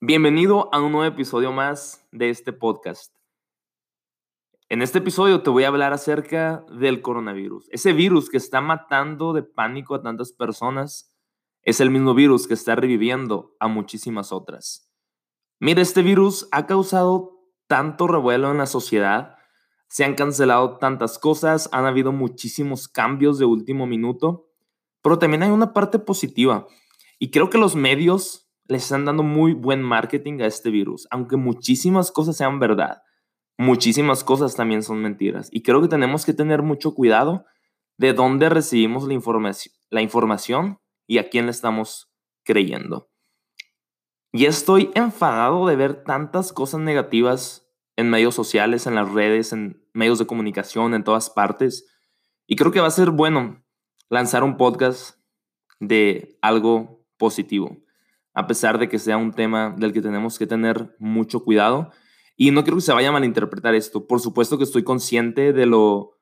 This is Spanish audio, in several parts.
Bienvenido a un nuevo episodio más de este podcast. En este episodio te voy a hablar acerca del coronavirus. Ese virus que está matando de pánico a tantas personas es el mismo virus que está reviviendo a muchísimas otras. Mira, este virus ha causado tanto revuelo en la sociedad, se han cancelado tantas cosas, han habido muchísimos cambios de último minuto, pero también hay una parte positiva y creo que los medios les están dando muy buen marketing a este virus, aunque muchísimas cosas sean verdad, muchísimas cosas también son mentiras. Y creo que tenemos que tener mucho cuidado de dónde recibimos la, información, la información y a quién le estamos creyendo. Y estoy enfadado de ver tantas cosas negativas en medios sociales, en las redes, en medios de comunicación, en todas partes. Y creo que va a ser bueno lanzar un podcast de algo positivo a pesar de que sea un tema del que tenemos que tener mucho cuidado. Y no quiero que se vaya a malinterpretar esto. Por supuesto que estoy consciente de lo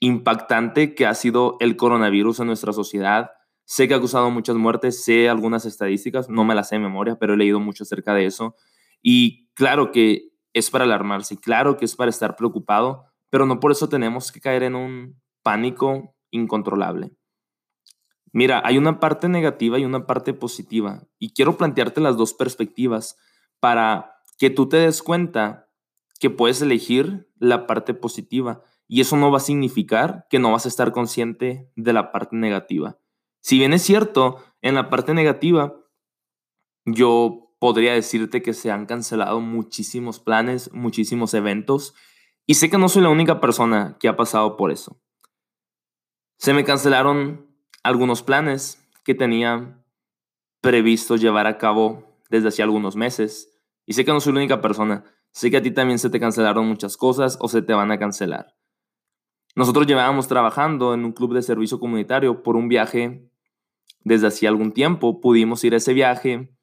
impactante que ha sido el coronavirus en nuestra sociedad. Sé que ha causado muchas muertes, sé algunas estadísticas, no me las sé de memoria, pero he leído mucho acerca de eso. Y claro que es para alarmarse, claro que es para estar preocupado, pero no por eso tenemos que caer en un pánico incontrolable. Mira, hay una parte negativa y una parte positiva. Y quiero plantearte las dos perspectivas para que tú te des cuenta que puedes elegir la parte positiva. Y eso no va a significar que no vas a estar consciente de la parte negativa. Si bien es cierto, en la parte negativa, yo podría decirte que se han cancelado muchísimos planes, muchísimos eventos. Y sé que no soy la única persona que ha pasado por eso. Se me cancelaron algunos planes que tenía previsto llevar a cabo desde hace algunos meses. Y sé que no soy la única persona. Sé que a ti también se te cancelaron muchas cosas o se te van a cancelar. Nosotros llevábamos trabajando en un club de servicio comunitario por un viaje desde hacía algún tiempo. Pudimos ir a ese viaje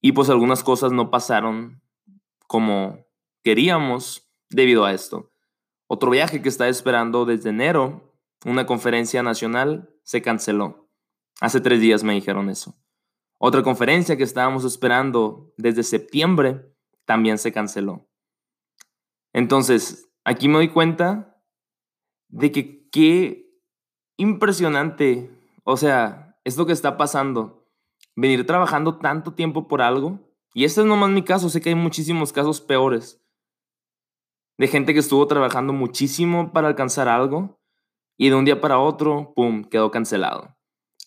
y pues algunas cosas no pasaron como queríamos debido a esto. Otro viaje que estaba esperando desde enero, una conferencia nacional, se canceló. Hace tres días me dijeron eso. Otra conferencia que estábamos esperando desde septiembre también se canceló. Entonces, aquí me doy cuenta de que qué impresionante, o sea, es lo que está pasando. Venir trabajando tanto tiempo por algo, y este es nomás mi caso, sé que hay muchísimos casos peores, de gente que estuvo trabajando muchísimo para alcanzar algo y de un día para otro, ¡pum!, quedó cancelado.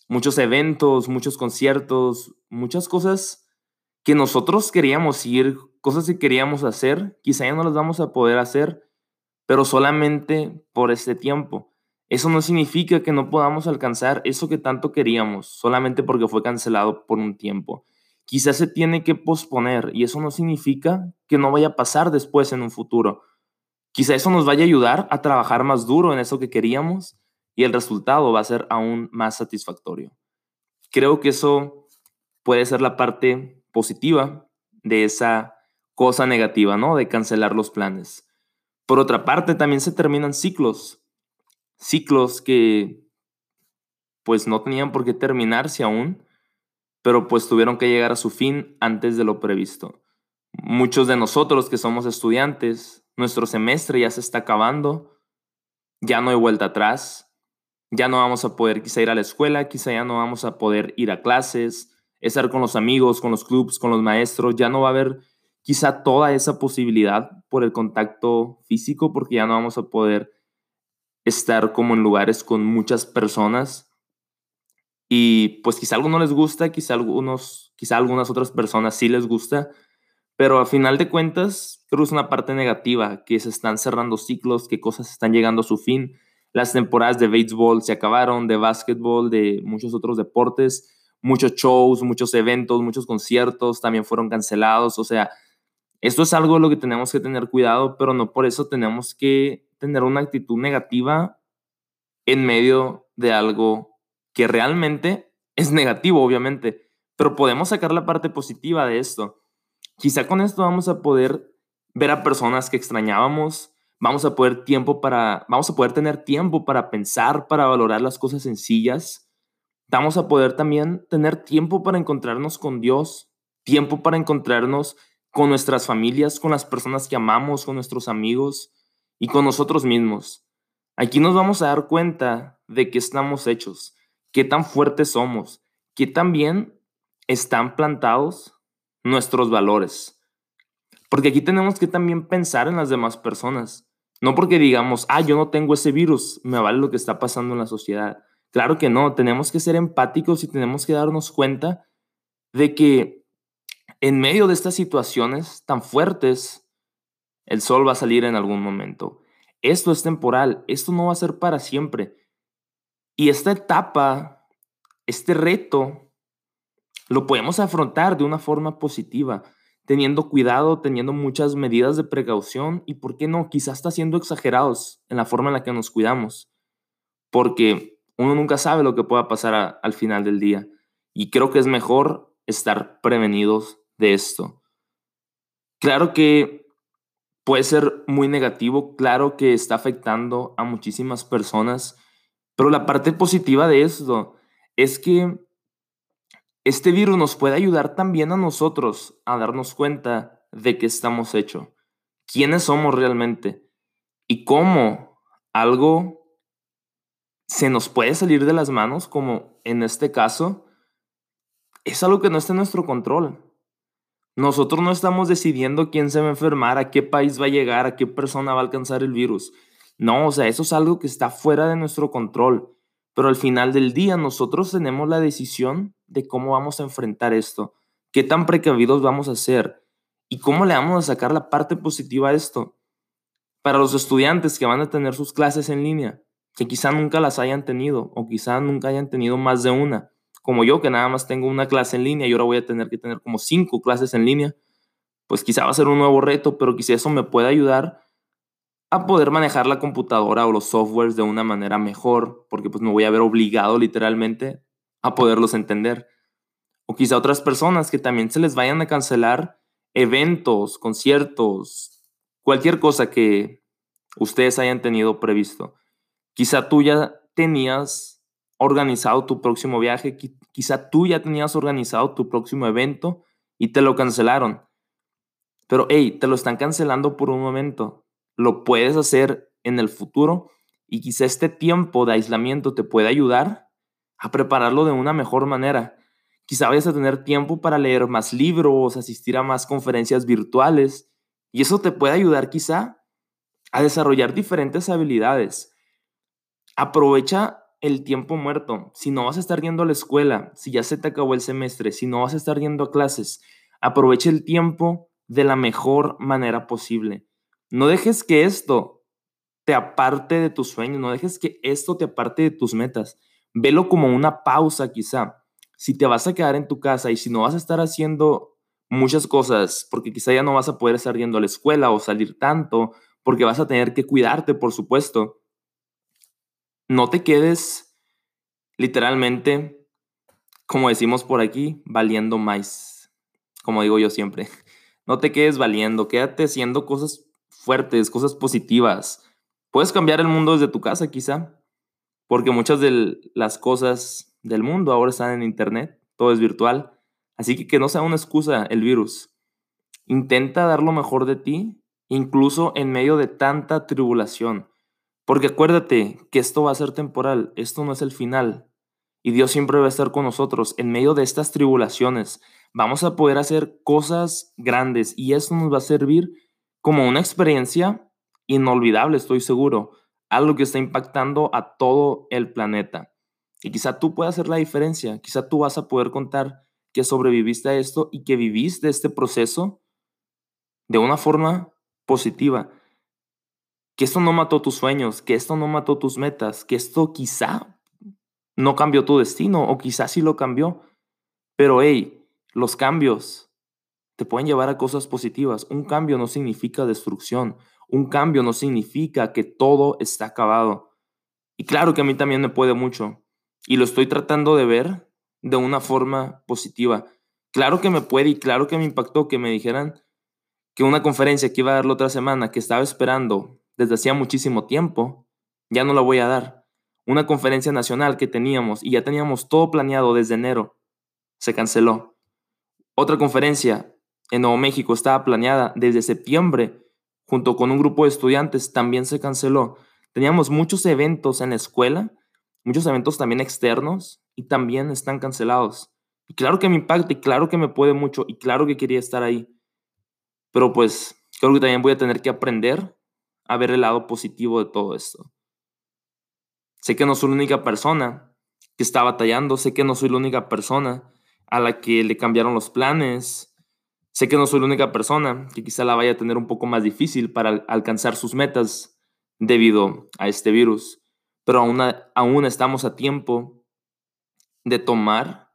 Muchos eventos, muchos conciertos, muchas cosas que nosotros queríamos ir, cosas que queríamos hacer, quizá ya no las vamos a poder hacer, pero solamente por este tiempo. Eso no significa que no podamos alcanzar eso que tanto queríamos, solamente porque fue cancelado por un tiempo. Quizás se tiene que posponer y eso no significa que no vaya a pasar después en un futuro. Quizá eso nos vaya a ayudar a trabajar más duro en eso que queríamos y el resultado va a ser aún más satisfactorio. Creo que eso puede ser la parte positiva de esa cosa negativa, ¿no? De cancelar los planes. Por otra parte, también se terminan ciclos. Ciclos que pues no tenían por qué terminarse aún, pero pues tuvieron que llegar a su fin antes de lo previsto. Muchos de nosotros que somos estudiantes nuestro semestre ya se está acabando, ya no hay vuelta atrás, ya no vamos a poder quizá ir a la escuela, quizá ya no vamos a poder ir a clases, estar con los amigos, con los clubs, con los maestros, ya no va a haber quizá toda esa posibilidad por el contacto físico, porque ya no vamos a poder estar como en lugares con muchas personas. Y pues quizá a algunos les gusta, quizá algunos, quizá algunas otras personas sí les gusta, pero a final de cuentas, creo que es una parte negativa, que se están cerrando ciclos, que cosas están llegando a su fin. Las temporadas de béisbol se acabaron, de básquetbol, de muchos otros deportes, muchos shows, muchos eventos, muchos conciertos también fueron cancelados. O sea, esto es algo de lo que tenemos que tener cuidado, pero no por eso tenemos que tener una actitud negativa en medio de algo que realmente es negativo, obviamente, pero podemos sacar la parte positiva de esto Quizá con esto vamos a poder ver a personas que extrañábamos, vamos a poder tiempo para vamos a poder tener tiempo para pensar, para valorar las cosas sencillas. Vamos a poder también tener tiempo para encontrarnos con Dios tiempo para encontrarnos con nuestras familias, con las personas que amamos, con nuestros amigos y con nosotros mismos. Aquí nos vamos a dar cuenta de qué estamos hechos, qué tan fuertes somos, qué tan bien están plantados nuestros valores. Porque aquí tenemos que también pensar en las demás personas. No porque digamos, ah, yo no tengo ese virus, me vale lo que está pasando en la sociedad. Claro que no, tenemos que ser empáticos y tenemos que darnos cuenta de que en medio de estas situaciones tan fuertes, el sol va a salir en algún momento. Esto es temporal, esto no va a ser para siempre. Y esta etapa, este reto, lo podemos afrontar de una forma positiva teniendo cuidado, teniendo muchas medidas de precaución y, ¿por qué no? Quizás está siendo exagerados en la forma en la que nos cuidamos, porque uno nunca sabe lo que pueda pasar al final del día y creo que es mejor estar prevenidos de esto. Claro que puede ser muy negativo, claro que está afectando a muchísimas personas, pero la parte positiva de esto es que este virus nos puede ayudar también a nosotros a darnos cuenta de qué estamos hechos, quiénes somos realmente y cómo algo se nos puede salir de las manos, como en este caso, es algo que no está en nuestro control. Nosotros no estamos decidiendo quién se va a enfermar, a qué país va a llegar, a qué persona va a alcanzar el virus. No, o sea, eso es algo que está fuera de nuestro control. Pero al final del día nosotros tenemos la decisión de cómo vamos a enfrentar esto, qué tan precavidos vamos a ser y cómo le vamos a sacar la parte positiva a esto. Para los estudiantes que van a tener sus clases en línea, que quizá nunca las hayan tenido o quizá nunca hayan tenido más de una, como yo que nada más tengo una clase en línea y ahora voy a tener que tener como cinco clases en línea, pues quizá va a ser un nuevo reto, pero quizá eso me pueda ayudar a poder manejar la computadora o los softwares de una manera mejor, porque pues me voy a ver obligado literalmente a poderlos entender. O quizá otras personas que también se les vayan a cancelar eventos, conciertos, cualquier cosa que ustedes hayan tenido previsto. Quizá tú ya tenías organizado tu próximo viaje, quizá tú ya tenías organizado tu próximo evento y te lo cancelaron. Pero hey, te lo están cancelando por un momento lo puedes hacer en el futuro y quizá este tiempo de aislamiento te pueda ayudar a prepararlo de una mejor manera. Quizá vayas a tener tiempo para leer más libros, asistir a más conferencias virtuales y eso te puede ayudar quizá a desarrollar diferentes habilidades. Aprovecha el tiempo muerto. Si no vas a estar yendo a la escuela, si ya se te acabó el semestre, si no vas a estar yendo a clases, aprovecha el tiempo de la mejor manera posible. No dejes que esto te aparte de tus sueños, no dejes que esto te aparte de tus metas. Velo como una pausa quizá. Si te vas a quedar en tu casa y si no vas a estar haciendo muchas cosas, porque quizá ya no vas a poder estar yendo a la escuela o salir tanto, porque vas a tener que cuidarte, por supuesto, no te quedes literalmente, como decimos por aquí, valiendo más, como digo yo siempre. No te quedes valiendo, quédate haciendo cosas fuertes, cosas positivas. Puedes cambiar el mundo desde tu casa quizá, porque muchas de las cosas del mundo ahora están en Internet, todo es virtual. Así que que no sea una excusa el virus. Intenta dar lo mejor de ti, incluso en medio de tanta tribulación. Porque acuérdate que esto va a ser temporal, esto no es el final. Y Dios siempre va a estar con nosotros en medio de estas tribulaciones. Vamos a poder hacer cosas grandes y eso nos va a servir como una experiencia inolvidable, estoy seguro, algo que está impactando a todo el planeta. Y quizá tú puedas hacer la diferencia, quizá tú vas a poder contar que sobreviviste a esto y que viviste este proceso de una forma positiva. Que esto no mató tus sueños, que esto no mató tus metas, que esto quizá no cambió tu destino o quizá sí lo cambió. Pero hey, los cambios te pueden llevar a cosas positivas. Un cambio no significa destrucción. Un cambio no significa que todo está acabado. Y claro que a mí también me puede mucho. Y lo estoy tratando de ver de una forma positiva. Claro que me puede y claro que me impactó que me dijeran que una conferencia que iba a dar la otra semana, que estaba esperando desde hacía muchísimo tiempo, ya no la voy a dar. Una conferencia nacional que teníamos y ya teníamos todo planeado desde enero, se canceló Otra conferencia en Nuevo México estaba planeada desde septiembre junto con un grupo de estudiantes, también se canceló. Teníamos muchos eventos en la escuela, muchos eventos también externos y también están cancelados. Y claro que me impacta y claro que me puede mucho y claro que quería estar ahí. Pero pues creo que también voy a tener que aprender a ver el lado positivo de todo esto. Sé que no soy la única persona que está batallando, sé que no soy la única persona a la que le cambiaron los planes, sé que no soy la única persona que quizá la vaya a tener un poco más difícil para alcanzar sus metas debido a este virus, pero aún, aún estamos a tiempo de tomar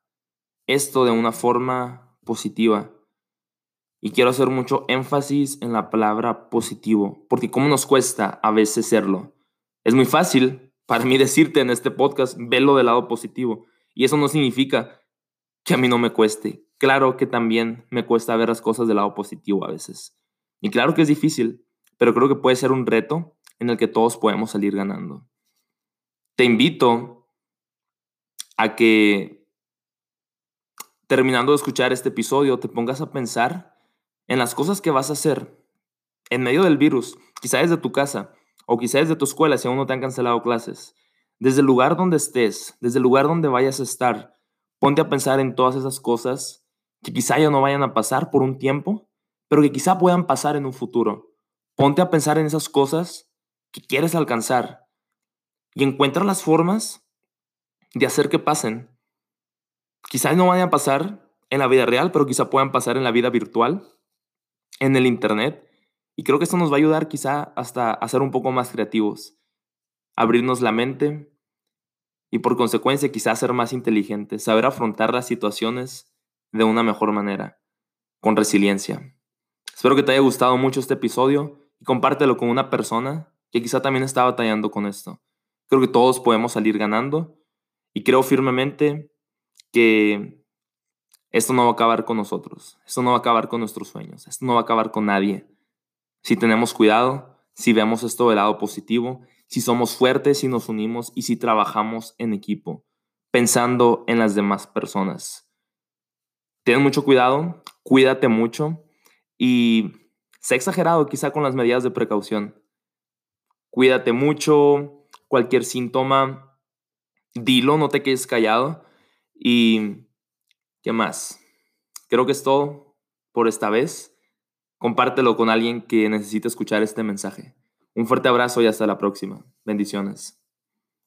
esto de una forma positiva. Y quiero hacer mucho énfasis en la palabra positivo, porque cómo nos cuesta a veces serlo. Es muy fácil para mí decirte en este podcast, velo del lado positivo. Y eso no significa que a mí no me cueste. Claro que también me cuesta ver las cosas del lado positivo a veces. Y claro que es difícil, pero creo que puede ser un reto en el que todos podemos salir ganando. Te invito a que, terminando de escuchar este episodio, te pongas a pensar en las cosas que vas a hacer en medio del virus, quizá desde tu casa o quizá desde tu escuela si aún no te han cancelado clases. Desde el lugar donde estés, desde el lugar donde vayas a estar, ponte a pensar en todas esas cosas que quizá ya no vayan a pasar por un tiempo, pero que quizá puedan pasar en un futuro. Ponte a pensar en esas cosas que quieres alcanzar y encuentra las formas de hacer que pasen. Quizá no vayan a pasar en la vida real, pero quizá puedan pasar en la vida virtual en el Internet. Y creo que esto nos va a ayudar quizá hasta a ser un poco más creativos, abrirnos la mente y por consecuencia quizá ser más inteligentes, saber afrontar las situaciones de una mejor manera, con resiliencia. Espero que te haya gustado mucho este episodio y compártelo con una persona que quizá también está batallando con esto. Creo que todos podemos salir ganando y creo firmemente que esto no va a acabar con nosotros, esto no va a acabar con nuestros sueños, esto no va a acabar con nadie. Si tenemos cuidado, si vemos esto del lado positivo, si somos fuertes, si nos unimos y si trabajamos en equipo, pensando en las demás personas. Ten mucho cuidado, cuídate mucho y sé exagerado quizá con las medidas de precaución. Cuídate mucho, cualquier síntoma, dilo, no te quedes callado y ¿Qué más? Creo que es todo por esta vez. Compártelo con alguien que necesite escuchar este mensaje. Un fuerte abrazo y hasta la próxima. Bendiciones.